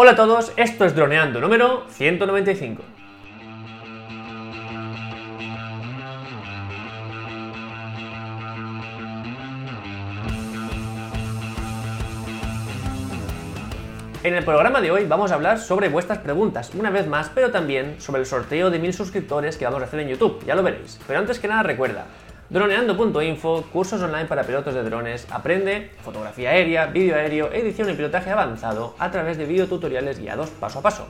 Hola a todos, esto es Droneando número 195. En el programa de hoy vamos a hablar sobre vuestras preguntas, una vez más, pero también sobre el sorteo de mil suscriptores que vamos a hacer en YouTube, ya lo veréis. Pero antes que nada recuerda, droneando.info, cursos online para pilotos de drones, aprende fotografía aérea, vídeo aéreo, edición y pilotaje avanzado a través de videotutoriales guiados paso a paso.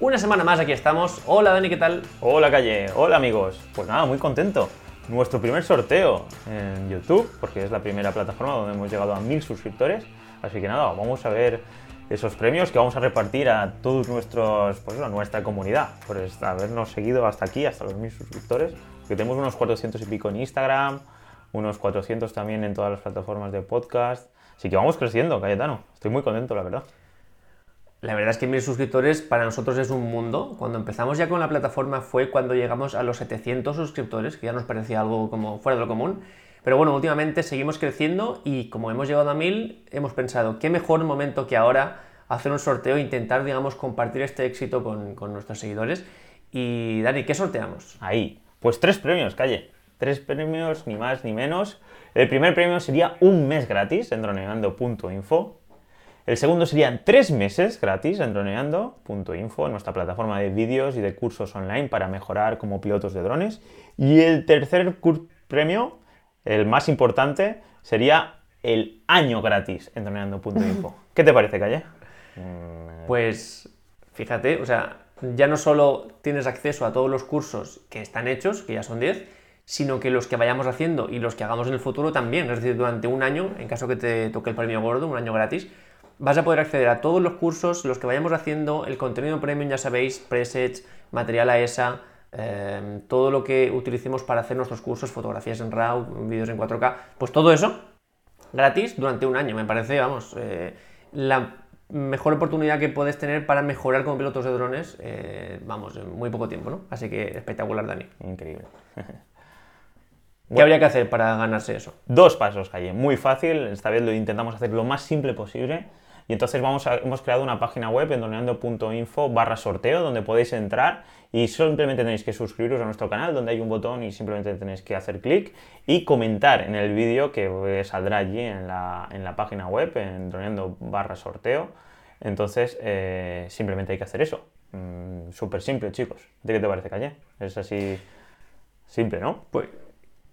Una semana más aquí estamos. Hola Dani, ¿qué tal? Hola Calle, hola amigos. Pues nada, muy contento. Nuestro primer sorteo en YouTube, porque es la primera plataforma donde hemos llegado a mil suscriptores. Así que nada, vamos a ver esos premios que vamos a repartir a todos nuestros, pues nuestra comunidad, por habernos seguido hasta aquí, hasta los mil suscriptores. Que tenemos unos 400 y pico en Instagram, unos 400 también en todas las plataformas de podcast. Así que vamos creciendo, Cayetano. Estoy muy contento, la verdad. La verdad es que mil suscriptores para nosotros es un mundo. Cuando empezamos ya con la plataforma fue cuando llegamos a los 700 suscriptores, que ya nos parecía algo como fuera de lo común. Pero bueno, últimamente seguimos creciendo y como hemos llegado a mil, hemos pensado, qué mejor momento que ahora hacer un sorteo e intentar, digamos, compartir este éxito con, con nuestros seguidores. Y Dani, ¿qué sorteamos? Ahí, pues tres premios, calle. Tres premios, ni más ni menos. El primer premio sería un mes gratis en droneando.info. El segundo serían tres meses gratis en droneando.info, nuestra plataforma de vídeos y de cursos online para mejorar como pilotos de drones. Y el tercer premio el más importante sería el año gratis en droneando.info. ¿Qué te parece, Calle? Mm, pues fíjate, o sea, ya no solo tienes acceso a todos los cursos que están hechos, que ya son 10, sino que los que vayamos haciendo y los que hagamos en el futuro también. Es decir, durante un año, en caso que te toque el premio gordo, un año gratis, vas a poder acceder a todos los cursos, los que vayamos haciendo, el contenido premium, ya sabéis, presets, material AESA, Em, todo lo que utilicemos para hacer nuestros cursos, fotografías en RAW, vídeos en 4K, pues todo eso gratis durante un año. Me parece, vamos, eh, la mejor oportunidad que puedes tener para mejorar como pilotos de drones, eh, vamos, en muy poco tiempo, ¿no? Así que espectacular, Dani. Increíble. ¿Qué habría que hacer para ganarse eso? Dos pasos, Calle. Muy fácil. Esta vez lo intentamos hacer lo más simple posible. Y entonces vamos hemos creado una página web en doneando.info barra sorteo donde podéis entrar y simplemente tenéis que suscribiros a nuestro canal donde hay un botón y simplemente tenéis que hacer clic y comentar en el vídeo que saldrá allí en la, en la página web en doneando barra sorteo. Entonces eh, simplemente hay que hacer eso. Mm, súper simple, chicos. ¿De qué te parece, Calle? Es así simple, ¿no? Pues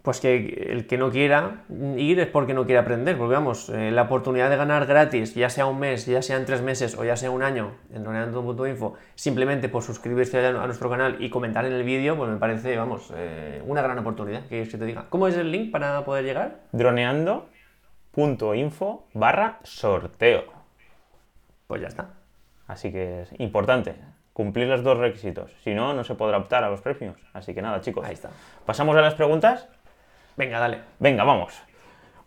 pues que el que no quiera ir es porque no quiere aprender, porque vamos, eh, la oportunidad de ganar gratis, ya sea un mes, ya sean tres meses o ya sea un año en droneando.info, simplemente por suscribirse a nuestro canal y comentar en el vídeo, pues me parece, vamos, eh, una gran oportunidad, que se te diga. ¿Cómo es el link para poder llegar? droneando.info barra sorteo. Pues ya está. Así que es importante, cumplir los dos requisitos. Si no, no se podrá optar a los premios. Así que nada, chicos. Ahí está. ¿Pasamos a las preguntas? Venga, dale. Venga, vamos.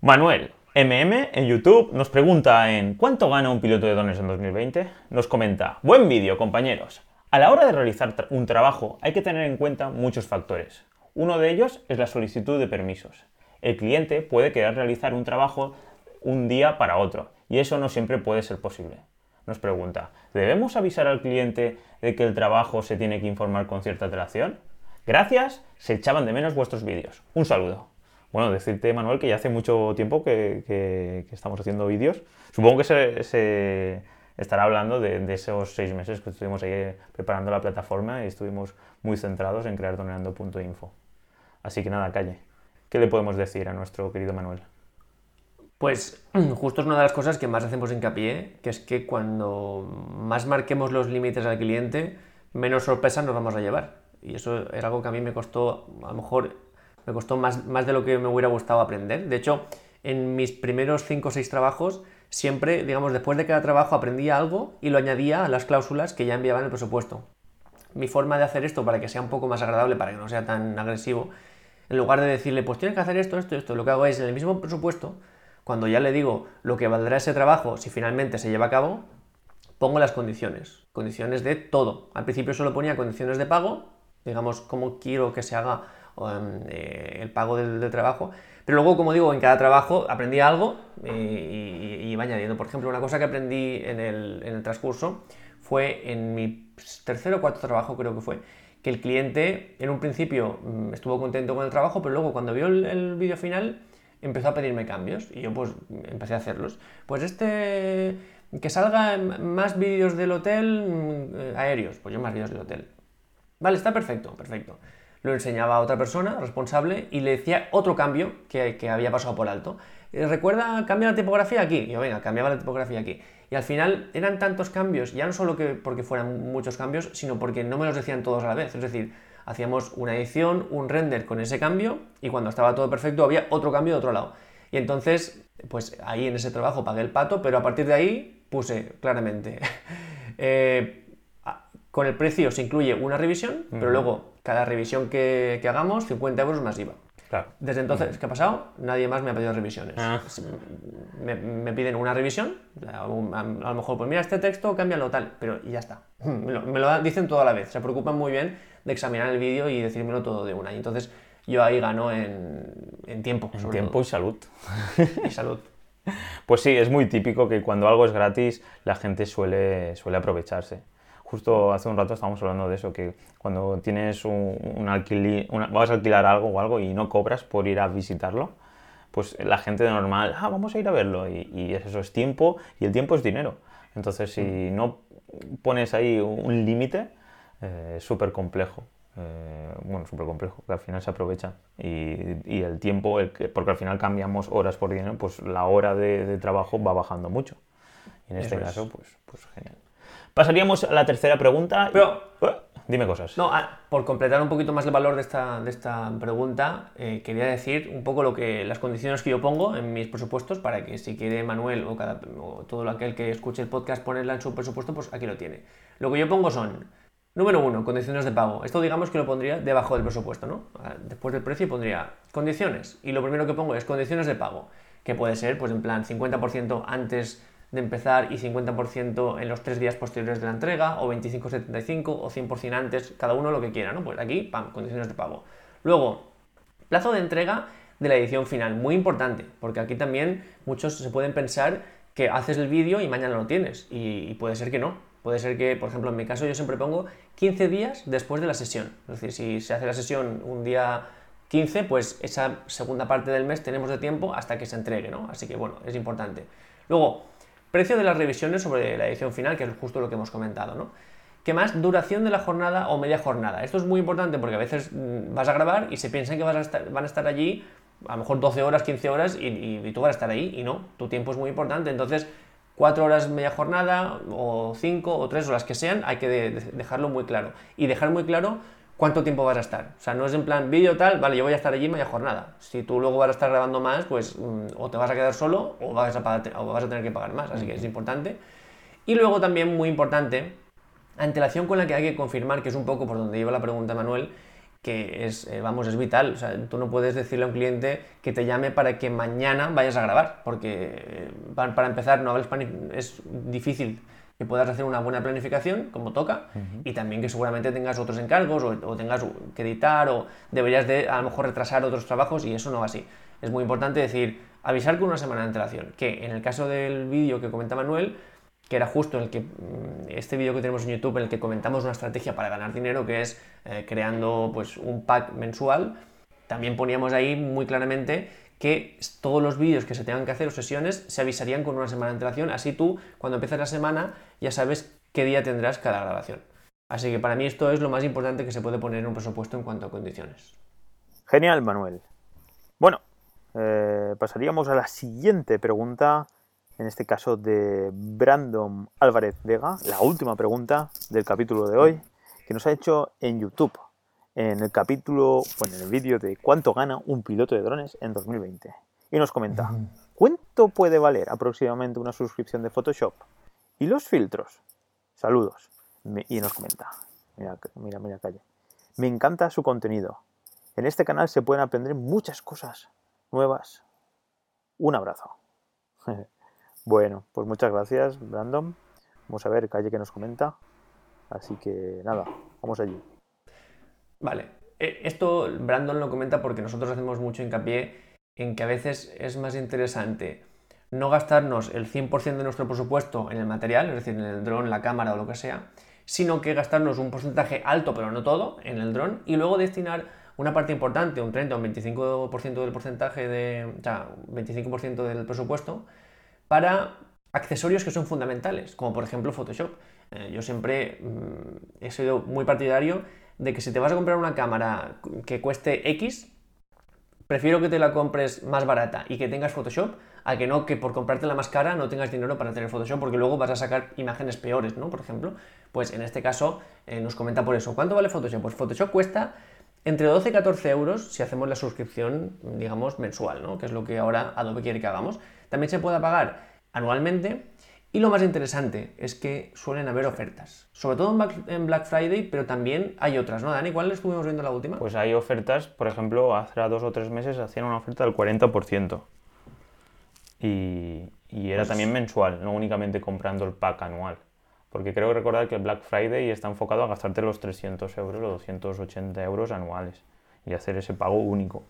Manuel, MM en YouTube nos pregunta en ¿cuánto gana un piloto de drones en 2020? Nos comenta, buen vídeo compañeros. A la hora de realizar un trabajo hay que tener en cuenta muchos factores. Uno de ellos es la solicitud de permisos. El cliente puede querer realizar un trabajo un día para otro y eso no siempre puede ser posible. Nos pregunta, ¿debemos avisar al cliente de que el trabajo se tiene que informar con cierta antelación? Gracias, se echaban de menos vuestros vídeos. Un saludo. Bueno, decirte, Manuel, que ya hace mucho tiempo que, estamos haciendo vídeos. Supongo que se, estará hablando de, esos seis meses que estuvimos ahí preparando la plataforma y estuvimos muy centrados en crear doneando.info. Así que nada, calle. ¿Qué le podemos decir a nuestro querido Manuel? Pues justo es una de las cosas que más hacemos hincapié, que es que cuando más marquemos los límites al cliente, menos sorpresas nos vamos a llevar. Y eso es algo que a mí me costó, a lo mejor me costó más, más de lo que me hubiera gustado aprender. De hecho, en mis primeros 5 o 6 trabajos, siempre, digamos, después de cada trabajo aprendía algo y lo añadía a las cláusulas que ya enviaba en el presupuesto. Mi forma de hacer esto para que sea un poco más agradable, para que no sea tan agresivo, en lugar de decirle, pues tienes que hacer esto, esto, esto, lo que hago es en el mismo presupuesto, cuando ya le digo lo que valdrá ese trabajo si finalmente se lleva a cabo, pongo las condiciones. Condiciones de todo. Al principio solo ponía condiciones de pago, digamos, cómo quiero que se haga eh, el pago del, trabajo. Pero luego, como digo, en cada trabajo aprendí algo y, y, iba añadiendo. Por ejemplo, una cosa que aprendí en el, en el transcurso fue en mi tercer o cuarto trabajo, creo que fue, que el cliente en un principio mm, estuvo contento con el trabajo, pero luego cuando vio el, vídeo final empezó a pedirme cambios y yo pues empecé a hacerlos. Pues este, que salga más vídeos del hotel mm, eh, aéreos, pues yo más vídeos del hotel. Vale, está perfecto, perfecto. Lo enseñaba a otra persona responsable y le decía otro cambio que, que había pasado por alto. Eh, recuerda, cambia la tipografía aquí. Y yo, venga, cambiaba la tipografía aquí. Y al final eran tantos cambios, ya no solo que porque fueran muchos cambios, sino porque no me los decían todos a la vez. Es decir, hacíamos una edición, un render con ese cambio y cuando estaba todo perfecto había otro cambio de otro lado. Y entonces, pues ahí en ese trabajo pagué el pato, pero a partir de ahí puse claramente, eh, con el precio se incluye una revisión, pero luego cada revisión que, que hagamos, 50 euros más IVA. Desde entonces, ¿qué ha pasado? Nadie más me ha pedido revisiones. Ah. Me, piden una revisión, a, lo mejor, pues mira este texto, cámbialo tal, pero y ya está. Me lo, dicen todo a la vez, se preocupan muy bien de examinar el vídeo y decírmelo todo de una. Y entonces yo ahí gano en, tiempo. En tiempo y salud. Y salud. Pues sí, es muy típico que cuando algo es gratis la gente suele, suele aprovecharse. Justo hace un rato estábamos hablando de eso, que cuando tienes un, alquiler, vas a alquilar algo o algo y no cobras por ir a visitarlo, pues la gente de normal, ah, vamos a ir a verlo. Y, eso es tiempo y el tiempo es dinero. Entonces, si mm. no pones ahí un límite, eh, es súper complejo. Eh, bueno, súper complejo, que al final se aprovecha. Y, el tiempo, porque al final cambiamos horas por dinero, pues la hora de, trabajo va bajando mucho. Y en este caso, pues, pues genial. Pasaríamos a la tercera pregunta. Pero, eh, dime cosas. No, ah, por completar un poquito más el valor de esta, de esta pregunta, eh, quería decir un poco lo que las condiciones que yo pongo en mis presupuestos para que si quiere Manuel o, cada, todo aquel que escuche el podcast ponerla en su presupuesto, pues aquí lo tiene. Lo que yo pongo son, número uno, condiciones de pago. Esto digamos que lo pondría debajo del presupuesto, ¿no? Ah, después del precio pondría condiciones. Y lo primero que pongo es condiciones de pago, que puede ser, pues en plan, 50% antes de empezar y 50% en los tres días posteriores de la entrega, o 25-75, o 100% antes, cada uno lo que quiera, ¿no? Pues aquí, condiciones de pago. Luego, plazo de entrega de la edición final, muy importante, porque aquí también muchos se pueden pensar que haces el vídeo y mañana lo tienes, y, puede ser que no. Puede ser que, por ejemplo, en mi caso yo siempre pongo 15 días después de la sesión. Es decir, si se hace la sesión un día 15, pues esa segunda parte del mes tenemos de tiempo hasta que se entregue, ¿no? Así que bueno, es importante. Luego, Precio de las revisiones sobre la edición final, que es justo lo que hemos comentado, ¿no? ¿Qué más? Duración de la jornada o media jornada. Esto es muy importante porque a veces mm, vas a grabar y se piensan que van a estar allí a lo mejor 12 horas, 15 horas y, tú vas a estar ahí y no, tu tiempo es muy importante. Entonces, 4 horas media jornada o 5 o 3 o las que sean, hay que dejarlo muy claro. Y dejar muy claro cuánto tiempo vas a estar. O sea, no es en plan vídeo tal, vale, yo voy a estar allí media jornada. Si tú luego vas a estar grabando más, pues mm, o te vas a quedar solo o vas a, o vas a tener que pagar más. Así que es importante. Y luego también muy importante, antelación con la que hay que confirmar, que es un poco por donde lleva la pregunta Manuel, que es, eh, vamos, es vital. O sea, tú no puedes decirle a un cliente que te llame para que mañana vayas a grabar, porque eh, para, empezar, no hablas es difícil que puedas hacer una buena planificación, como toca, y también que seguramente tengas otros encargos o, tengas que editar o deberías de a lo mejor retrasar otros trabajos y eso no va así. Es muy importante decir, avisar con una semana de antelación, que en el caso del vídeo que comenta Manuel, que era justo el que mm, este vídeo que tenemos en YouTube en el que comentamos una estrategia para ganar dinero que es eh, creando pues un pack mensual también poníamos ahí muy claramente que todos los vídeos que se tengan que hacer o sesiones se avisarían con una semana de antelación, así tú cuando empieces la semana ya sabes qué día tendrás cada grabación. Así que para mí esto es lo más importante que se puede poner en un presupuesto en cuanto a condiciones. Genial, Manuel. Bueno, eh, pasaríamos a la siguiente pregunta, en este caso de Brandon Álvarez Vega, la última pregunta del capítulo de hoy, que nos ha hecho en YouTube en el capítulo, bueno, en el vídeo de cuánto gana un piloto de drones en 2020. Y nos comenta, ¿cuánto puede valer aproximadamente una suscripción de Photoshop? ¿Y los filtros? Saludos. y nos comenta, mira, mira, mira, calle. Me encanta su contenido. En este canal se pueden aprender muchas cosas nuevas. Un abrazo. bueno, pues muchas gracias, Brandon. Vamos a ver, calle que nos comenta. Así que nada, vamos allí. Vale, eh, esto Brandon lo comenta porque nosotros hacemos mucho hincapié en que a veces es más interesante no gastarnos el 100% de nuestro presupuesto en el material, es decir, en el dron, la cámara o lo que sea, sino que gastarnos un porcentaje alto, pero no todo, en el dron y luego destinar una parte importante, un 30 o un 25% del porcentaje de, o sea, 25% del presupuesto, para accesorios que son fundamentales, como por ejemplo Photoshop. Eh, yo siempre mm, he sido muy partidario de que si te vas a comprar una cámara que cueste X, prefiero que te la compres más barata y que tengas Photoshop a que no que por comprarte la más cara no tengas dinero para tener Photoshop porque luego vas a sacar imágenes peores, ¿no? Por ejemplo, pues en este caso eh, nos comenta por eso. ¿Cuánto vale Photoshop? Pues Photoshop cuesta entre 12 y 14 euros si hacemos la suscripción, digamos, mensual, ¿no? Que es lo que ahora Adobe quiere que hagamos. También se puede pagar anualmente y lo más interesante es que suelen haber ofertas, sobre todo en Black Friday, pero también hay otras, ¿no, Dani? ¿Cuál estuvimos viendo la última? Pues hay ofertas, por ejemplo, hace dos o tres meses hacían una oferta del 40%. Y, y era pues también mensual, no únicamente comprando el pack anual. Porque creo recordar que Black Friday está enfocado a gastarte los 300 euros o 280 euros anuales y hacer ese pago único.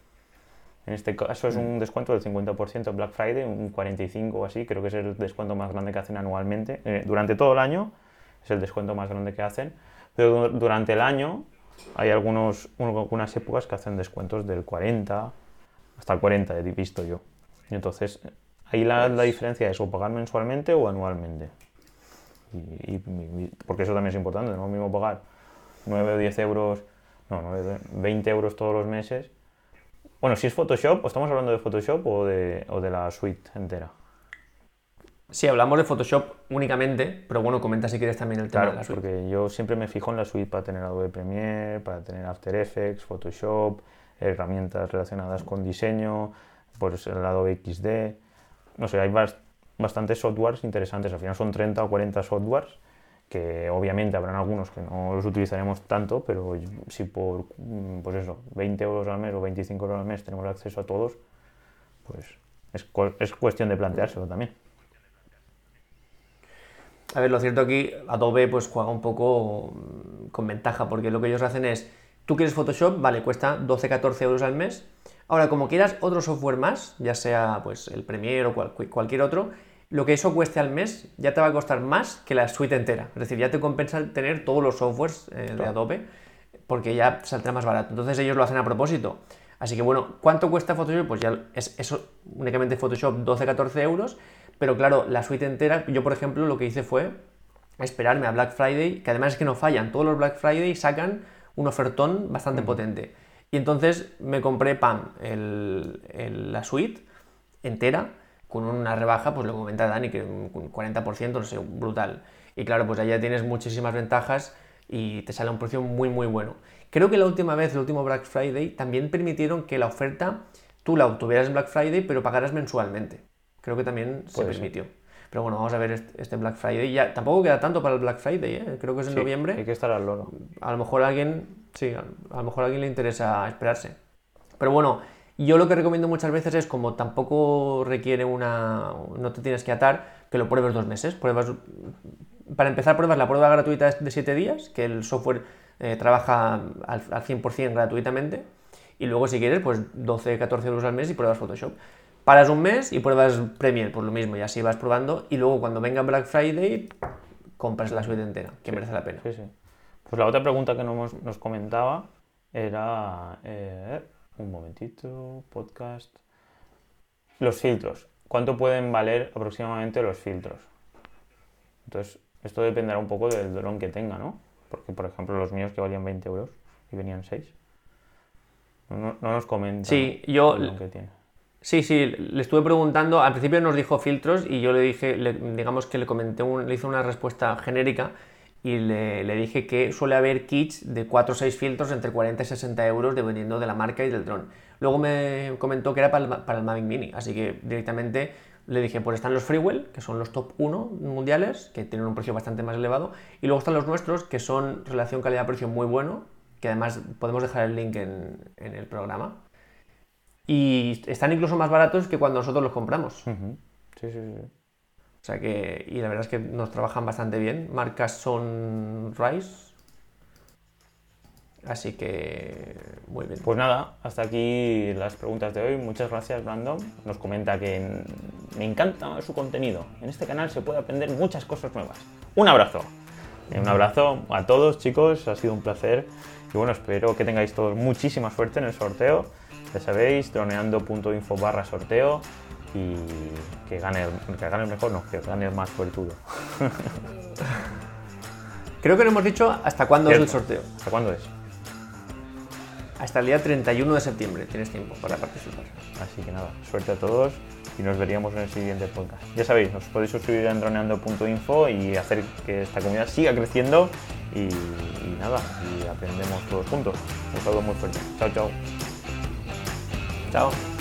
En este caso es un descuento del 50% Black Friday, un 45% o así, creo que es el descuento más grande que hacen anualmente. Eh, durante todo el año es el descuento más grande que hacen, pero durante el año hay algunos, algunas épocas que hacen descuentos del 40 hasta el 40, he visto yo. Y entonces ahí la, la diferencia es o pagar mensualmente o anualmente. Y, porque eso también es importante, no es lo mismo pagar 9 o 10 euros, no, 20 euros todos los meses bueno, si es Photoshop, ¿o estamos hablando de Photoshop o de, o de la suite entera? Sí, hablamos de Photoshop únicamente, pero bueno, comenta si quieres también el tema de la suite. porque yo siempre me fijo en la suite para tener Adobe Premiere, para tener After Effects, Photoshop, herramientas relacionadas con diseño, pues el Adobe XD. No sé, hay bastantes softwares interesantes. Al final son 30 o 40 softwares que obviamente habrán algunos que no los utilizaremos tanto, pero si por, mm, pues eso, 20 euros al mes o 25 euros al mes tenemos acceso a todos, pues es, es cuestión de planteárselo también. A ver, lo cierto aquí, Adobe pues juega un poco mm, con ventaja, porque lo que ellos hacen es, tú quieres Photoshop, vale, cuesta 12-14 euros al mes. Ahora, como quieras otro software más, ya sea pues el Premiere o cualquier otro, lo que eso cueste al mes ya te va a costar más que la suite entera. Es decir, ya te compensa tener todos los softwares eh, de Adobe porque ya saldrá más barato. Entonces ellos lo hacen a propósito. Así que bueno, ¿cuánto cuesta Photoshop? Pues ya es eso, únicamente Photoshop 12-14 euros. Pero claro, la suite entera, yo por ejemplo lo que hice fue esperarme a Black Friday, que además es que no fallan, todos los Black Friday sacan un ofertón bastante potente. Y entonces me compré, pam, la suite entera con una rebaja, pues lo comenta Dani, que un 40%, no sé, brutal. Y claro, pues allá tienes muchísimas ventajas y te sale a un precio muy, muy bueno. Creo que la última vez, el último Black Friday, también permitieron que la oferta tú la obtuvieras en Black Friday, pero pagaras mensualmente. Creo que también se permitió. Pero bueno, vamos a ver este, Black Friday. Ya, tampoco queda tanto para el Black Friday, ¿eh? creo que es en noviembre. Hay que estar al loro. A lo mejor a alguien, sí, a lo mejor a alguien le interesa esperarse. Pero bueno, yo lo que recomiendo muchas veces es, como tampoco requiere una. no te tienes que atar, que lo pruebes dos meses. Pruebas. Para empezar, pruebas la prueba gratuita de 7 días, que el software eh, trabaja al, 100% gratuitamente. Y luego, si quieres, pues 12, 14 euros al mes y pruebas Photoshop. Paras un mes y pruebas Premiere, pues lo mismo, y así vas probando. Y luego, cuando venga Black Friday, compras la suite entera, que merece la pena. Sí, sí. Pues la otra pregunta que nos, nos comentaba era. Eh, un momentito, podcast. Los filtros. ¿Cuánto pueden valer aproximadamente los filtros? Entonces, esto dependerá un poco del dron que tenga, ¿no? Porque, por ejemplo, los míos que valían 20 euros y venían 6. No, nos comenta sí, yo, Sí, sí, le estuve preguntando, al principio nos dijo filtros y yo le dije, digamos que le comenté, le hice una respuesta genérica y le, dije que suele haber kits de 4 o 6 filtros entre 40 y 60 euros dependiendo de la marca y del dron. Luego me comentó que era para el, para el Mavic Mini, así que directamente le dije, pues están los Freewell, que son los top 1 mundiales, que tienen un precio bastante más elevado, y luego están los nuestros, que son relación calidad-precio muy bueno, que además podemos dejar el link en, el programa. Y están incluso más baratos que cuando nosotros los compramos. Sí, sí, sí. O sea que, y la verdad es que nos trabajan bastante bien. Marcas son Rice. Así que, muy bien. Pues nada, hasta aquí las preguntas de hoy. Muchas gracias, Brandon. Nos comenta que me encanta su contenido. En este canal se puede aprender muchas cosas nuevas. Un abrazo. Un abrazo a todos, chicos. Ha sido un placer. Y bueno, espero que tengáis todos muchísima suerte en el sorteo. Ya sabéis, droneando.info barra sorteo y que gane, que gane el mejor, no, que gane el más suertudo. Creo que no hemos dicho hasta cuándo es el sorteo. ¿Hasta cuándo es? Hasta el día 31 de septiembre tienes tiempo para participar. Así que nada, suerte a todos y nos veríamos en el siguiente podcast. Ya sabéis, os podéis suscribir en droneando.info y hacer que esta comunidad siga creciendo y, y nada, y aprendemos todos juntos. Un saludo muy fuerte. Chao, chao. Chao.